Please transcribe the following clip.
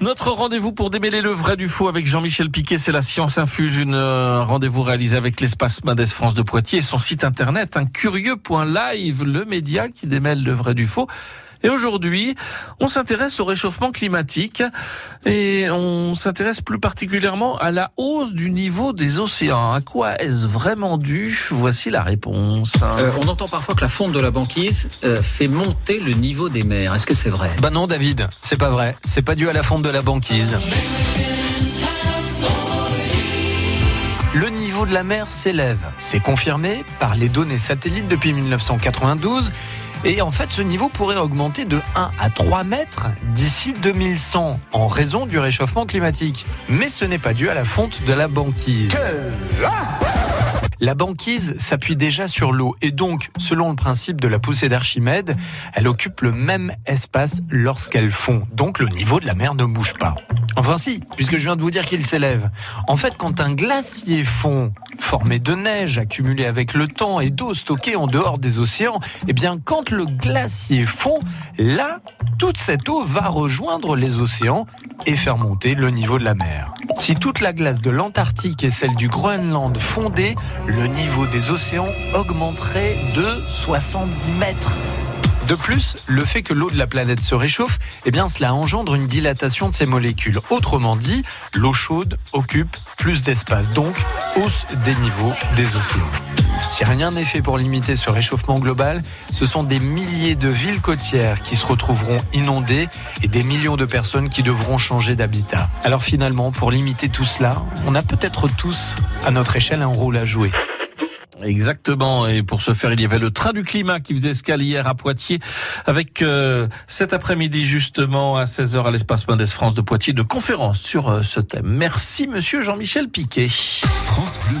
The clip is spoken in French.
Notre rendez-vous pour démêler le vrai du faux avec Jean-Michel Piquet, c'est la Science Infuse, une euh, rendez-vous réalisé avec l'espace Mendes France de Poitiers et son site internet, un curieux.live, le média qui démêle le vrai du faux. Et aujourd'hui, on s'intéresse au réchauffement climatique et on s'intéresse plus particulièrement à la hausse du niveau des océans. À quoi est-ce vraiment dû? Voici la réponse. Euh, on entend parfois que la fonte de la banquise euh, fait monter le niveau des mers. Est-ce que c'est vrai? Bah non, David, c'est pas vrai. C'est pas dû à la fonte de la banquise. Le niveau de la mer s'élève. C'est confirmé par les données satellites depuis 1992 et en fait, ce niveau pourrait augmenter de 1 à 3 mètres d'ici 2100 en raison du réchauffement climatique. Mais ce n'est pas dû à la fonte de la banquise. La banquise s'appuie déjà sur l'eau et donc, selon le principe de la poussée d'Archimède, elle occupe le même espace lorsqu'elle fond. Donc le niveau de la mer ne bouge pas. Enfin si, puisque je viens de vous dire qu'il s'élève. En fait, quand un glacier fond, formé de neige accumulée avec le temps et d'eau stockée en dehors des océans, eh bien quand le glacier fond, là, toute cette eau va rejoindre les océans et faire monter le niveau de la mer. Si toute la glace de l'Antarctique et celle du Groenland fondaient, le niveau des océans augmenterait de 70 mètres. De plus, le fait que l'eau de la planète se réchauffe, eh bien, cela engendre une dilatation de ces molécules. Autrement dit, l'eau chaude occupe plus d'espace, donc hausse des niveaux des océans. Si rien n'est fait pour limiter ce réchauffement global, ce sont des milliers de villes côtières qui se retrouveront inondées et des millions de personnes qui devront changer d'habitat. Alors finalement, pour limiter tout cela, on a peut-être tous, à notre échelle, un rôle à jouer. Exactement. Et pour ce faire, il y avait le train du climat qui faisait escale hier à Poitiers avec euh, cet après-midi justement à 16h à l'espace Mendes France de Poitiers de conférence sur euh, ce thème. Merci monsieur Jean-Michel Piquet. France Bleu